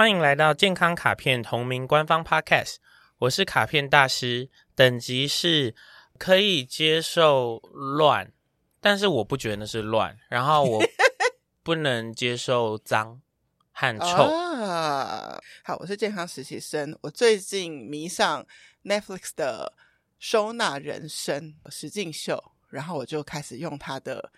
欢迎来到健康卡片同名官方 Podcast，我是卡片大师，等级是可以接受乱，但是我不觉得那是乱，然后我 不能接受脏和臭。啊，好，我是健康实习生，我最近迷上 Netflix 的收纳人生实境秀，然后我就开始用它的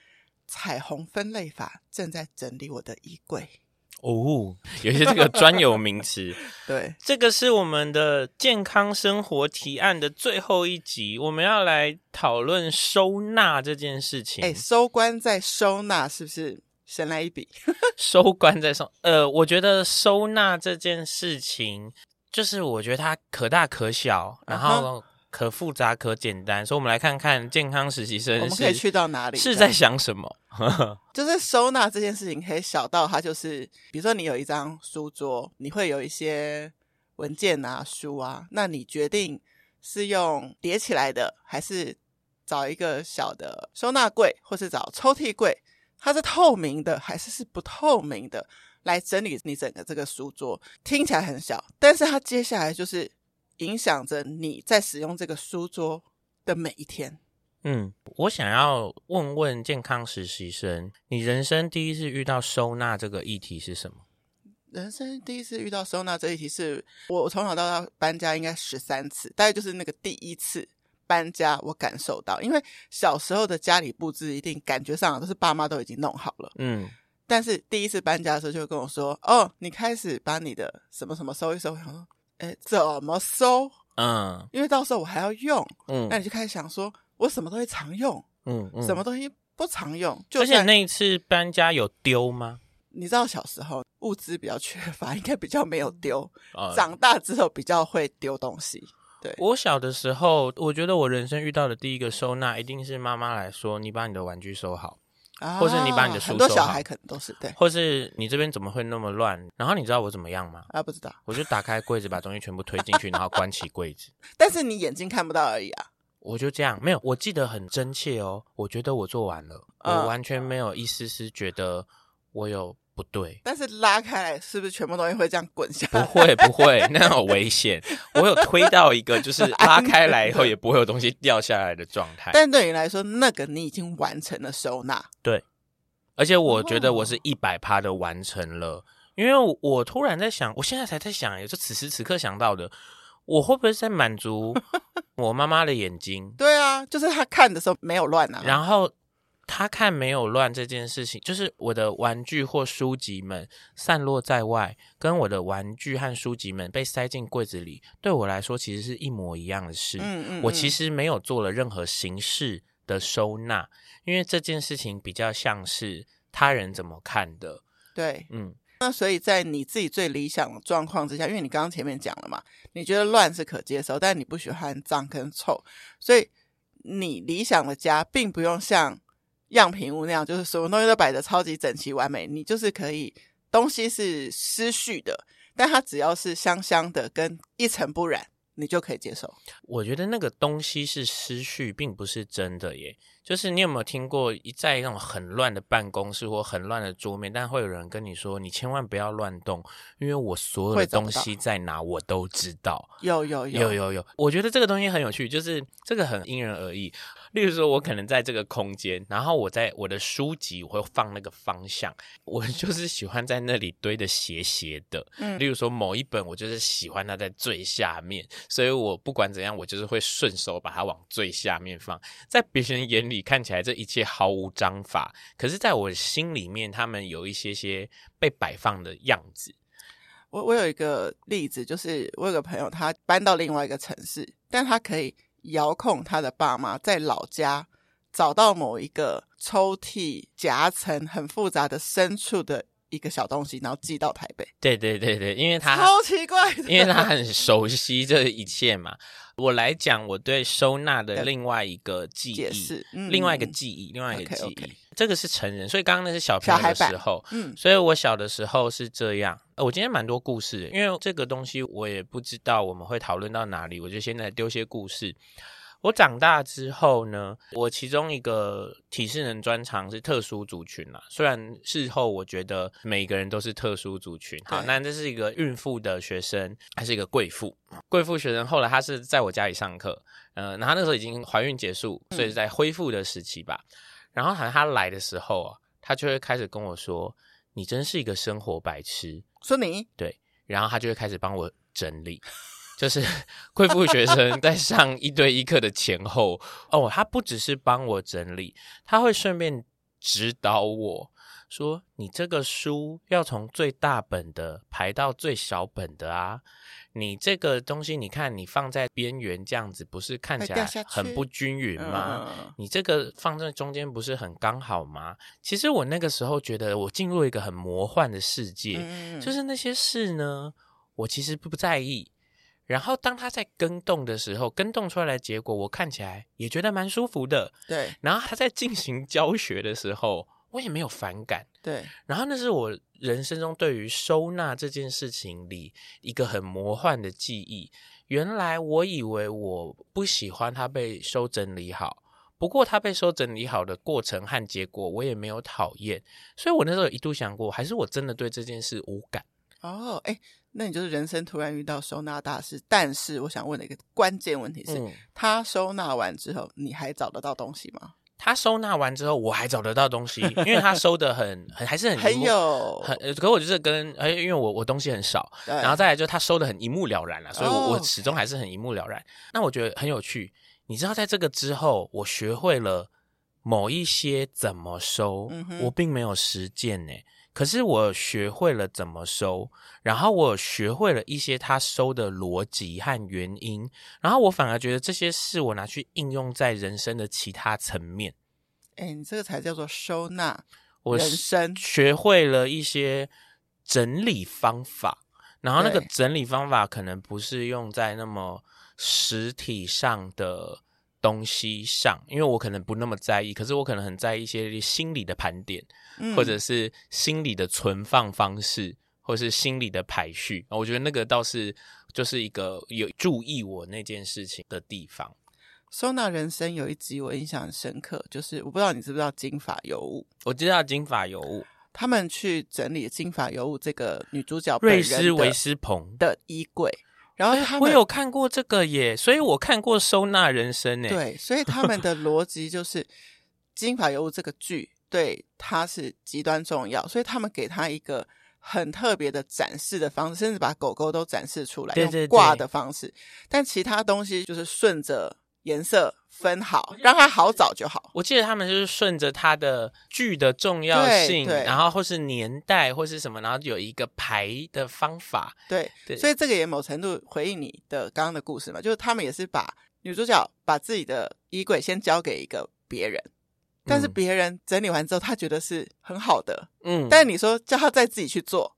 彩虹分类法，正在整理我的衣柜。哦，有些这个专有名词。对，这个是我们的健康生活提案的最后一集，我们要来讨论收纳这件事情。哎，收官再收纳，是不是神来一笔？收官再收，呃，我觉得收纳这件事情，就是我觉得它可大可小，然后可复杂可简单，所以我们来看看健康实习生，我们可以去到哪里？是在想什么？就是收纳这件事情，可以小到它就是，比如说你有一张书桌，你会有一些文件啊、书啊，那你决定是用叠起来的，还是找一个小的收纳柜，或是找抽屉柜，它是透明的还是是不透明的，来整理你整个这个书桌。听起来很小，但是它接下来就是影响着你在使用这个书桌的每一天。嗯，我想要问问健康实习生，你人生第一次遇到收纳这个议题是什么？人生第一次遇到收纳这个议题是我从小到大搬家应该十三次，大概就是那个第一次搬家，我感受到，因为小时候的家里布置一定感觉上都是爸妈都已经弄好了，嗯，但是第一次搬家的时候就会跟我说，哦，你开始把你的什么什么收一收，哎，怎么收？嗯，因为到时候我还要用，嗯，那你就开始想说。我什么东西常用，嗯，嗯，什么东西不常用？就而且那一次搬家有丢吗？你知道小时候物资比较缺乏，应该比较没有丢。呃、长大之后比较会丢东西。对，我小的时候，我觉得我人生遇到的第一个收纳，一定是妈妈来说：“你把你的玩具收好，啊、或是你把你的书收好。”很多小孩可能都是对，或是你这边怎么会那么乱？然后你知道我怎么样吗？啊，不知道。我就打开柜子，把东西全部推进去，然后关起柜子。但是你眼睛看不到而已啊。我就这样，没有，我记得很真切哦。我觉得我做完了，嗯、我完全没有一丝丝觉得我有不对。但是拉开来，是不是全部东西会这样滚下来？不会，不会，那样有危险。我有推到一个，就是拉开来以后也不会有东西掉下来的状态。但对你来说，那个你已经完成了收纳。对，而且我觉得我是一百趴的完成了，哦、因为我突然在想，我现在才在想，也是此时此刻想到的。我会不会在满足我妈妈的眼睛？对啊，就是她看的时候没有乱啊。然后她看没有乱这件事情，就是我的玩具或书籍们散落在外，跟我的玩具和书籍们被塞进柜子里，对我来说其实是一模一样的事。嗯嗯嗯。我其实没有做了任何形式的收纳，因为这件事情比较像是他人怎么看的。对，嗯。那所以在你自己最理想的状况之下，因为你刚刚前面讲了嘛，你觉得乱是可接受，但你不喜欢脏跟臭，所以你理想的家并不用像样品屋那样，就是所有东西都摆的超级整齐完美，你就是可以东西是失序的，但它只要是香香的跟一尘不染，你就可以接受。我觉得那个东西是失序，并不是真的耶。就是你有没有听过一在那种很乱的办公室或很乱的桌面，但会有人跟你说：“你千万不要乱动，因为我所有的东西在哪我都知道。”有有有有有有，我觉得这个东西很有趣，就是这个很因人而异。例如说，我可能在这个空间，然后我在我的书籍我会放那个方向，我 就是喜欢在那里堆的斜斜的。嗯，例如说某一本，我就是喜欢它在最下面，所以我不管怎样，我就是会顺手把它往最下面放，在别人眼里。看起来这一切毫无章法，可是在我心里面，他们有一些些被摆放的样子。我我有一个例子，就是我有个朋友，他搬到另外一个城市，但他可以遥控他的爸妈在老家找到某一个抽屉夹层很复杂的深处的一个小东西，然后寄到台北。对对对对，因为他超奇怪的，因为他很熟悉这一切嘛。我来讲我对收纳的另外一个记忆，嗯、另外一个记忆，另外一个记忆。Okay, okay. 这个是成人，所以刚刚那是小朋友的时候。嗯，所以我小的时候是这样。我今天蛮多故事，因为这个东西我也不知道我们会讨论到哪里，我就先来丢些故事。我长大之后呢，我其中一个体适能专长是特殊族群啦。虽然事后我觉得每个人都是特殊族群。好，那这是一个孕妇的学生，还是一个贵妇？贵妇学生后来她是在我家里上课，呃，然后那时候已经怀孕结束，所以是在恢复的时期吧。嗯、然后好像她来的时候啊，她就会开始跟我说：“你真是一个生活白痴。”说你对，然后他就会开始帮我整理。就是 贵妇学生在上一对一课的前后哦，他不只是帮我整理，他会顺便指导我说：“你这个书要从最大本的排到最小本的啊，你这个东西你看你放在边缘这样子，不是看起来很不均匀吗？你这个放在中间不是很刚好吗？其实我那个时候觉得我进入一个很魔幻的世界，就是那些事呢，我其实不在意。”然后当它在更动的时候，更动出来的结果，我看起来也觉得蛮舒服的。对。然后他在进行 教学的时候，我也没有反感。对。然后那是我人生中对于收纳这件事情里一个很魔幻的记忆。原来我以为我不喜欢它被收整理好，不过它被收整理好的过程和结果，我也没有讨厌。所以我那时候一度想过，还是我真的对这件事无感。哦，哎。那你就是人生突然遇到收纳大师，但是我想问的一个关键问题是，嗯、他收纳完之后，你还找得到东西吗？他收纳完之后，我还找得到东西，因为他收的很很还是很很有很，可我就是跟哎，因为我我东西很少，然后再来就他收的很一目了然了，所以我、oh, 我始终还是很一目了然。那我觉得很有趣，你知道，在这个之后，我学会了某一些怎么收，嗯、我并没有实践呢。可是我学会了怎么收，然后我学会了一些他收的逻辑和原因，然后我反而觉得这些事我拿去应用在人生的其他层面。哎，你这个才叫做收纳人生。我学会了一些整理方法，然后那个整理方法可能不是用在那么实体上的东西上，因为我可能不那么在意，可是我可能很在意一些心理的盘点。或者是心理的存放方式，或是心理的排序，我觉得那个倒是就是一个有注意我那件事情的地方。收纳人生有一集我印象很深刻，就是我不知道你知不知道金发尤物？我知道金发尤物，他们去整理金发尤物这个女主角瑞斯维斯彭的衣柜，然后他们、欸、我有看过这个耶，所以我看过收纳人生呢。对，所以他们的 逻辑就是金发尤物这个剧。对，他是极端重要，所以他们给他一个很特别的展示的方式，甚至把狗狗都展示出来，对对对，用挂的方式。但其他东西就是顺着颜色分好，让它好找就好。我记得他们就是顺着它的剧的重要性，然后或是年代或是什么，然后有一个排的方法。对，对，所以这个也某程度回应你的刚刚的故事嘛，就是他们也是把女主角把自己的衣柜先交给一个别人。但是别人整理完之后，他觉得是很好的，嗯。但你说叫他再自己去做，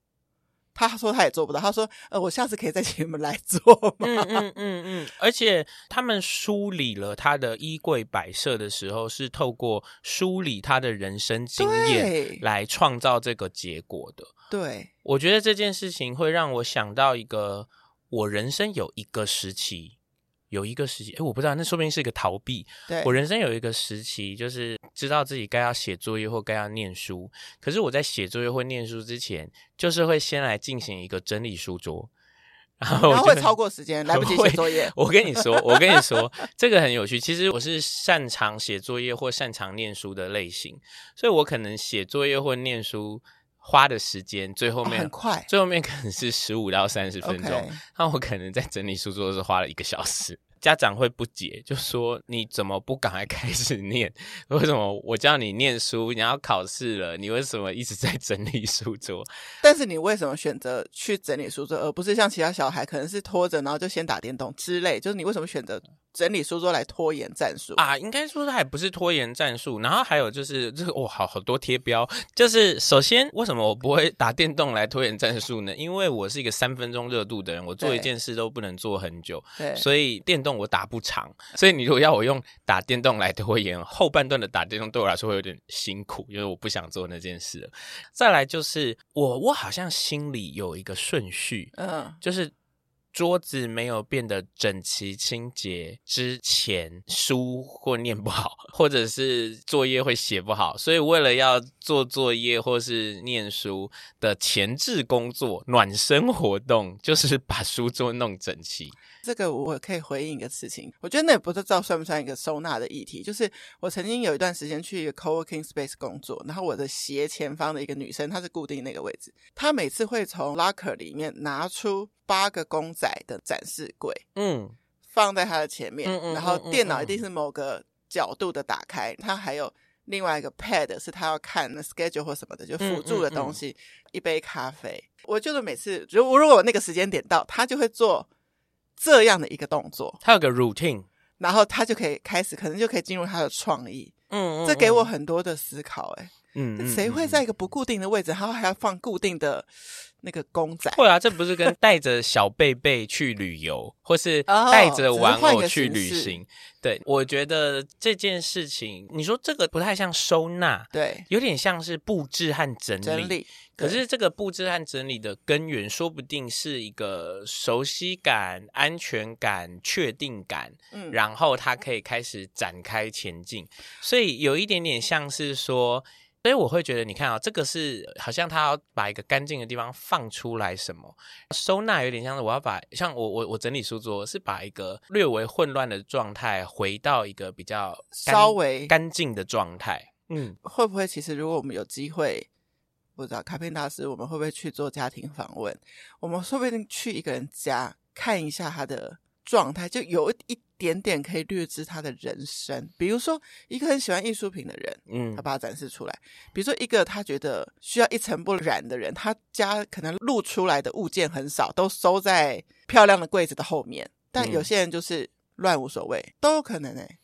他说他也做不到。他说：“呃，我下次可以再请你们来做吗？”嗯嗯嗯嗯。而且他们梳理了他的衣柜摆设的时候，是透过梳理他的人生经验来创造这个结果的。对，我觉得这件事情会让我想到一个，我人生有一个时期。有一个时期，哎，我不知道，那说不定是一个逃避。对，我人生有一个时期，就是知道自己该要写作业或该要念书。可是我在写作业或念书之前，就是会先来进行一个整理书桌，然后，然后会超过时间，来不及写作业。我跟你说，我跟你说，这个很有趣。其实我是擅长写作业或擅长念书的类型，所以我可能写作业或念书。花的时间最后面、哦、很快，最后面可能是十五到三十分钟，那.我可能在整理书桌的时候花了一个小时。家长会不解，就说你怎么不赶快开始念？为什么我叫你念书，你要考试了，你为什么一直在整理书桌？但是你为什么选择去整理书桌，而不是像其他小孩可能是拖着，然后就先打电动之类？就是你为什么选择整理书桌来拖延战术啊？应该说它还不是拖延战术。然后还有就是这个哇，好好多贴标。就是首先，为什么我不会打电动来拖延战术呢？因为我是一个三分钟热度的人，我做一件事都不能做很久，对，所以电动。我打不长，所以你如果要我用打电动来拖延后半段的打电动，对我来说会有点辛苦，因为我不想做那件事了。再来就是我，我好像心里有一个顺序，嗯，就是桌子没有变得整齐清洁之前，书或念不好，或者是作业会写不好，所以为了要做作业或是念书的前置工作、暖身活动，就是把书桌弄整齐。这个我可以回应一个事情，我觉得那也不知道算不算一个收纳的议题。就是我曾经有一段时间去一个 co-working space 工作，然后我的斜前方的一个女生，她是固定那个位置，她每次会从 locker 里面拿出八个公仔的展示柜，嗯，放在他的前面，嗯嗯，然后电脑一定是某个角度的打开，她还有另外一个 pad 是他要看那 schedule 或什么的，就辅助的东西，一杯咖啡。我就是每次如果如果我那个时间点到，他就会做。这样的一个动作，他有个 routine，然后他就可以开始，可能就可以进入他的创意。嗯，这给我很多的思考、欸。哎，嗯，谁会在一个不固定的位置，然后还要放固定的那个公仔？会啊，这不是跟带着小贝贝去旅游，或是带着玩偶去旅行？哦、对，我觉得这件事情，你说这个不太像收纳，对，有点像是布置和整理。整理可是这个布置和整理的根源，说不定是一个熟悉感、安全感、确定感，嗯，然后它可以开始展开前进，所以有一点点像是说，所以我会觉得，你看啊，这个是好像他要把一个干净的地方放出来，什么收纳有点像是我要把像我我我整理书桌是把一个略微混乱的状态回到一个比较稍微干净的状态，嗯，会不会其实如果我们有机会？不知道卡片大师，我们会不会去做家庭访问？我们说不定去一个人家看一下他的状态，就有一点点可以略知他的人生。比如说，一个很喜欢艺术品的人，嗯，他把它展示出来；比如说，一个他觉得需要一尘不染的人，他家可能露出来的物件很少，都收在漂亮的柜子的后面。但有些人就是乱无所谓，都有可能诶、欸。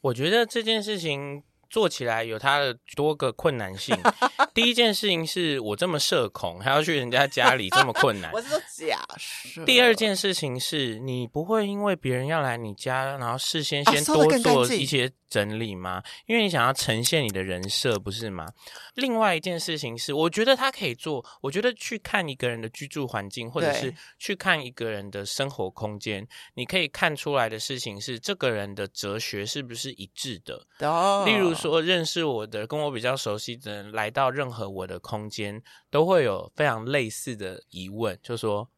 我觉得这件事情。做起来有它的多个困难性。第一件事情是我这么社恐，还要去人家家里这么困难。我是说假设。第二件事情是你不会因为别人要来你家，然后事先先多做一些。整理吗？因为你想要呈现你的人设，不是吗？另外一件事情是，我觉得他可以做。我觉得去看一个人的居住环境，或者是去看一个人的生活空间，你可以看出来的事情是，这个人的哲学是不是一致的。哦。例如说，认识我的、跟我比较熟悉的人来到任何我的空间，都会有非常类似的疑问，就说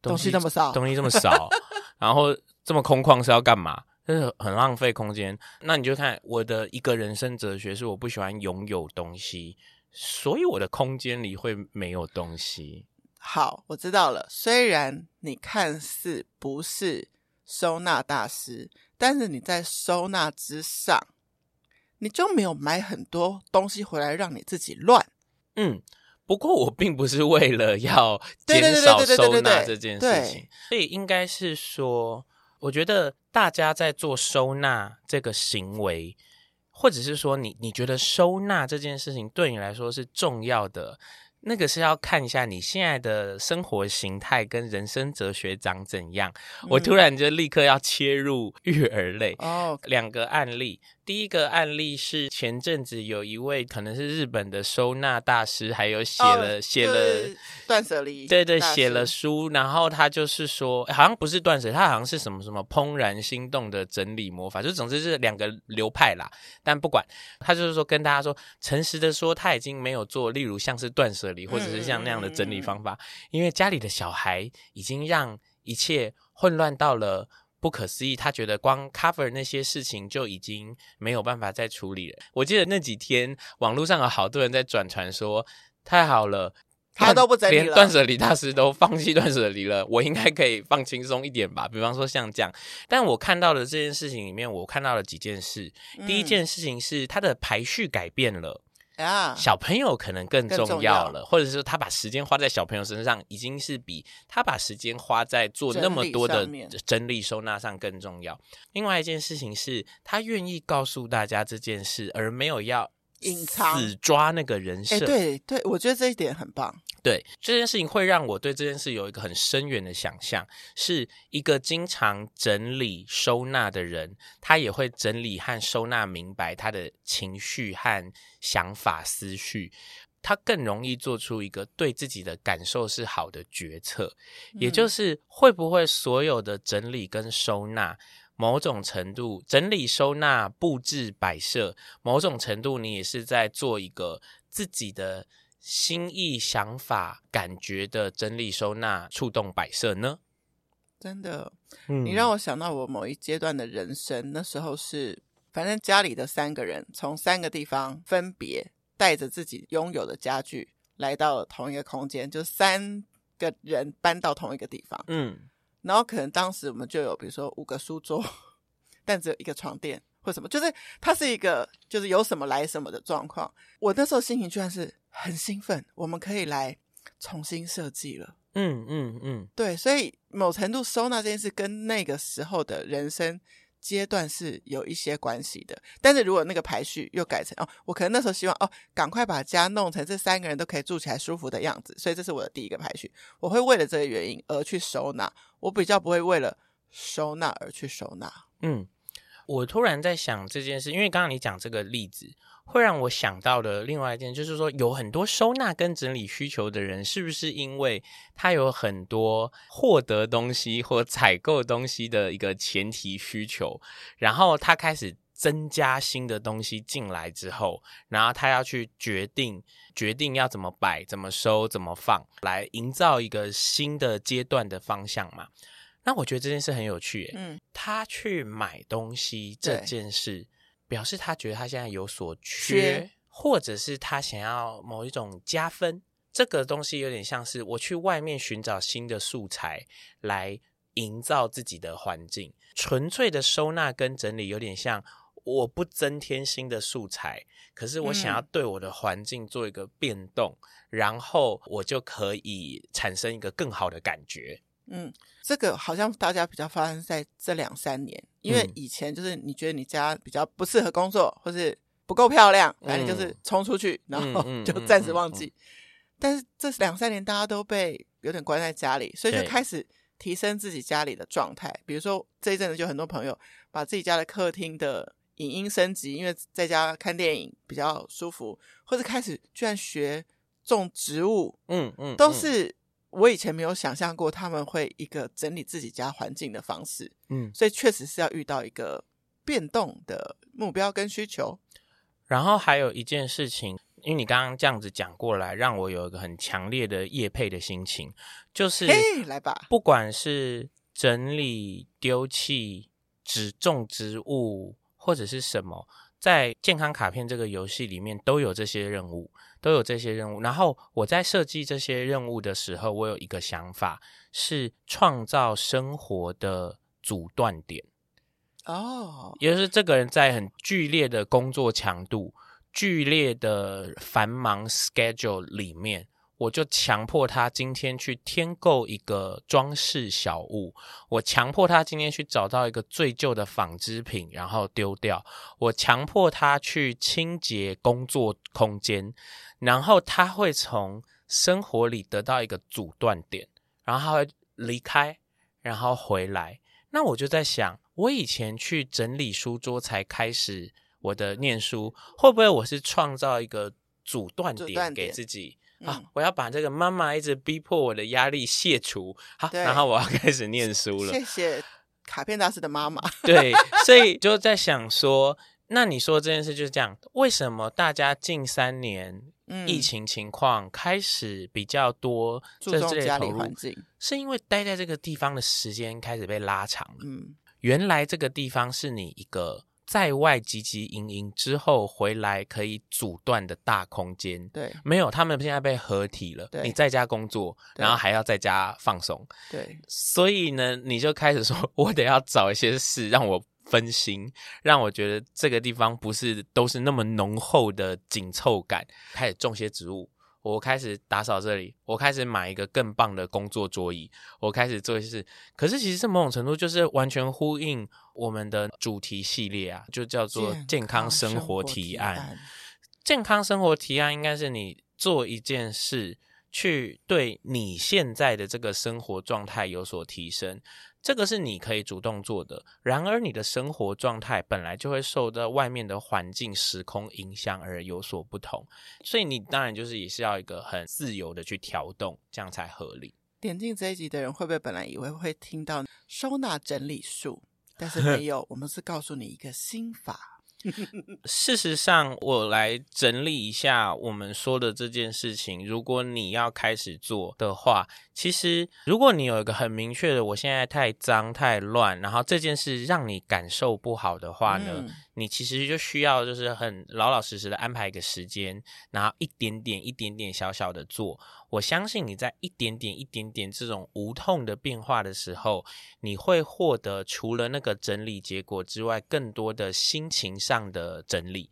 东西这么少，东西这么少，然后这么空旷是要干嘛？就是很浪费空间，那你就看我的一个人生哲学是我不喜欢拥有东西，所以我的空间里会没有东西。好，我知道了。虽然你看似不是收纳大师，但是你在收纳之上，你就没有买很多东西回来让你自己乱。嗯，不过我并不是为了要减少收纳这件事情，所以应该是说。我觉得大家在做收纳这个行为，或者是说你你觉得收纳这件事情对你来说是重要的。那个是要看一下你现在的生活形态跟人生哲学长怎样。嗯、我突然就立刻要切入育儿类哦，两个案例。第一个案例是前阵子有一位可能是日本的收纳大师，还有写了写、哦、了断舍离，对对，写了书，然后他就是说，好像不是断舍，他好像是什么什么怦然心动的整理魔法，就总之是两个流派啦。但不管，他就是说跟大家说，诚实的说，他已经没有做，例如像是断舍离或者是像那样的整理方法，嗯、因为家里的小孩已经让一切混乱到了。不可思议，他觉得光 cover 那些事情就已经没有办法再处理了。我记得那几天网络上有好多人在转传说，太好了，他都不整理了，连断舍离大师都放弃断舍离了，我应该可以放轻松一点吧？比方说像这样，但我看到的这件事情里面，我看到了几件事。第一件事情是他的排序改变了。啊，小朋友可能更重要了，或者是他把时间花在小朋友身上，已经是比他把时间花在做那么多的整理收纳上更重要。另外一件事情是他愿意告诉大家这件事，而没有要隐藏、死抓那个人设。欸，对对，我觉得这一点很棒。对，这件事情会让我对这件事有一个很深远的想象，是一个经常整理收纳的人，他也会整理和收纳明白他的情绪和想法思绪。他更容易做出一个对自己的感受是好的决策，也就是会不会所有的整理跟收纳，某种程度整理收纳布置摆设，某种程度你也是在做一个自己的心意想法感觉的整理收纳触动摆设呢？真的，你让我想到我某一阶段的人生，那时候是反正家里的三个人从三个地方分别。带着自己拥有的家具来到了同一个空间，就三个人搬到同一个地方。嗯，然后可能当时我们就有，比如说五个书桌，但只有一个床垫或什么，就是它是一个就是有什么来什么的状况。我那时候心情居然是很兴奋，我们可以来重新设计了。嗯嗯嗯，对，所以某程度收纳这件事跟那个时候的人生。阶段是有一些关系的，但是如果那个排序又改成哦，我可能那时候希望哦，赶快把家弄成这三个人都可以住起来舒服的样子，所以这是我的第一个排序。我会为了这个原因而去收纳，我比较不会为了收纳而去收纳。嗯，我突然在想这件事，因为刚刚你讲这个例子。会让我想到的另外一件，就是说有很多收纳跟整理需求的人，是不是因为他有很多获得东西或采购东西的一个前提需求，然后他开始增加新的东西进来之后，然后他要去决定决定要怎么摆、怎么收、怎么放，来营造一个新的阶段的方向嘛？那我觉得这件事很有趣耶，嗯，他去买东西这件事。表示他觉得他现在有所缺，缺，或者是他想要某一种加分。这个东西有点像是我去外面寻找新的素材来营造自己的环境。纯粹的收纳跟整理有点像，我不增添新的素材，可是我想要对我的环境做一个变动，嗯，然后我就可以产生一个更好的感觉。嗯，这个好像大家比较发生在这两三年，因为以前就是你觉得你家比较不适合工作，或是不够漂亮，反正就是冲出去，然后 就暂时忘记。但是这两三年大家都被有点关在家里，所以就开始提升自己家里的状态。比如说这一阵子就很多朋友把自己家的客厅的影音升级，因为在家看电影比较舒服，或者开始居然学种植物，嗯嗯，都是。我以前没有想象过他们会一个整理自己家环境的方式，嗯，所以确实是要遇到一个变动的目标跟需求。然后还有一件事情，因为你刚刚这样子讲过来，让我有一个很强烈的业配的心情，就是，嘿，来吧，不管是整理、丢弃、只种植物或者是什么。在健康卡片这个游戏里面，都有这些任务，都有这些任务。然后我在设计这些任务的时候，我有一个想法，是创造生活的阻断点。哦，也就是这个人在很剧烈的工作强度、剧烈的繁忙 schedule 里面。我就强迫他今天去添购一个装饰小物，我强迫他今天去找到一个最旧的纺织品，然后丢掉。我强迫他去清洁工作空间，然后他会从生活里得到一个阻断点，然后他会离开，然后回来。那我就在想，我以前去整理书桌才开始我的念书，会不会我是创造一个阻断点给自己？好、嗯，我要把这个妈妈一直逼迫我的压力卸除。好，然后我要开始念书了。谢谢卡片大师的妈妈。对，所以就在想说，那你说这件事就是这样，为什么大家近三年疫情情况开始比较多注重家里环境，是因为待在这个地方的时间开始被拉长了。嗯，原来这个地方是你一个。在外汲汲营营之后回来可以阻断的大空间，对，没有，他们现在被合体了。对，你在家工作，然后还要在家放松，对，所以呢，你就开始说，我得要找一些事让我分心，让我觉得这个地方不是都是那么浓厚的紧凑感，开始种些植物。我开始打扫这里，我开始买一个更棒的工作桌椅，我开始做一些事。可是其实某种程度就是完全呼应我们的主题系列啊，就叫做健康生活提案。健康生活提案应该是你做一件事，去对你现在的这个生活状态有所提升。这个是你可以主动做的。然而，你的生活状态本来就会受到外面的环境、时空影响而有所不同，所以你当然就是也是要一个很自由的去调动，这样才合理。点进这一集的人会不会本来以为会听到收纳整理术，但是没有，我们是告诉你一个心法。事实上，我来整理一下我们说的这件事情。如果你要开始做的话，其实如果你有一个很明确的，我现在太脏太乱，然后这件事让你感受不好的话呢，嗯你其实就需要就是很老老实实的安排一个时间，然后一点点、一点点小小的做。我相信你在一点点、一点点这种无痛的变化的时候，你会获得除了那个整理结果之外，更多的心情上的整理。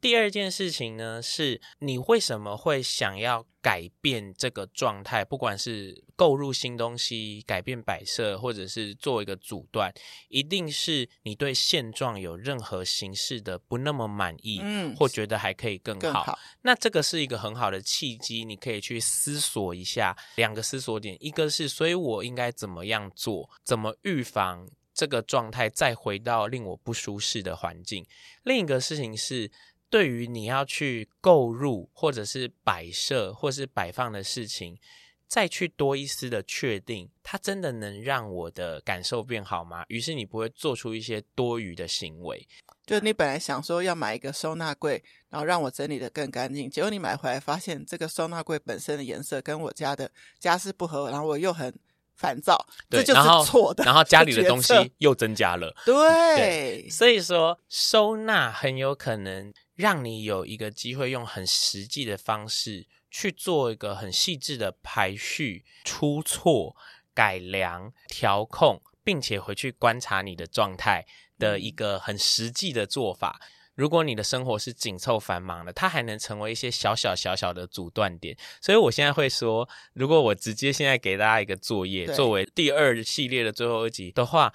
第二件事情呢，是你为什么会想要改变这个状态？不管是购入新东西、改变摆设，或者是做一个阻断，一定是你对现状有任何形式的不那么满意，嗯，或觉得还可以更好。更好。那这个是一个很好的契机，你可以去思索一下两个思索点：一个是，所以我应该怎么样做，怎么预防这个状态再回到令我不舒适的环境；另一个事情是。对于你要去购入或者是摆设或是摆放的事情，再去多一丝的确定，它真的能让我的感受变好吗？于是你不会做出一些多余的行为。就是你本来想说要买一个收纳柜，然后让我整理的更干净，结果你买回来发现这个收纳柜本身的颜色跟我家的家饰不合，然后我又很烦躁，对，这就是错的。然后，然后家里的东西又增加了，对，对，所以说收纳很有可能。让你有一个机会用很实际的方式去做一个很细致的排序、出错、改良、调控，并且回去观察你的状态的一个很实际的做法。如果你的生活是紧凑繁忙的，它还能成为一些小小小小的阻断点。所以我现在会说，如果我直接现在给大家一个作业，作为第二系列的最后一集的话。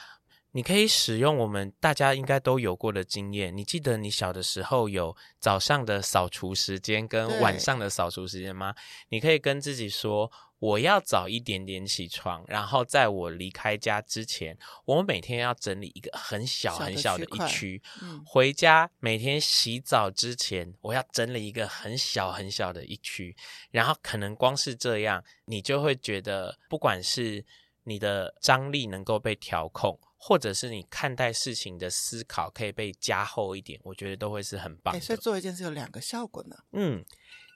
你可以使用我们大家应该都有过的经验。你记得你小的时候有早上的扫除时间跟晚上的扫除时间吗？你可以跟自己说，我要早一点点起床，然后在我离开家之前，我每天要整理一个很小很小的一区。嗯。回家每天洗澡之前，我要整理一个很小很小的一区。然后可能光是这样，你就会觉得，不管是你的张力能够被调控。或者是你看待事情的思考可以被加厚一点，我觉得都会是很棒的。所以做一件事有两个效果呢。嗯，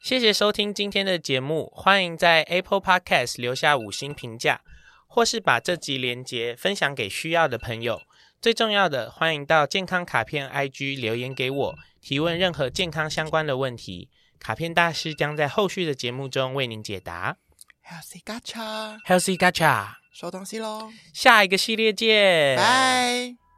谢谢收听今天的节目，欢迎在 Apple Podcast 留下五星评价，或是把这集连接分享给需要的朋友。最重要的，欢迎到健康卡片 IG 留言给我，提问任何健康相关的问题，卡片大师将在后续的节目中为您解答。Healthy Gacha，Healthy Gacha。收东西喽，下一个系列见，拜。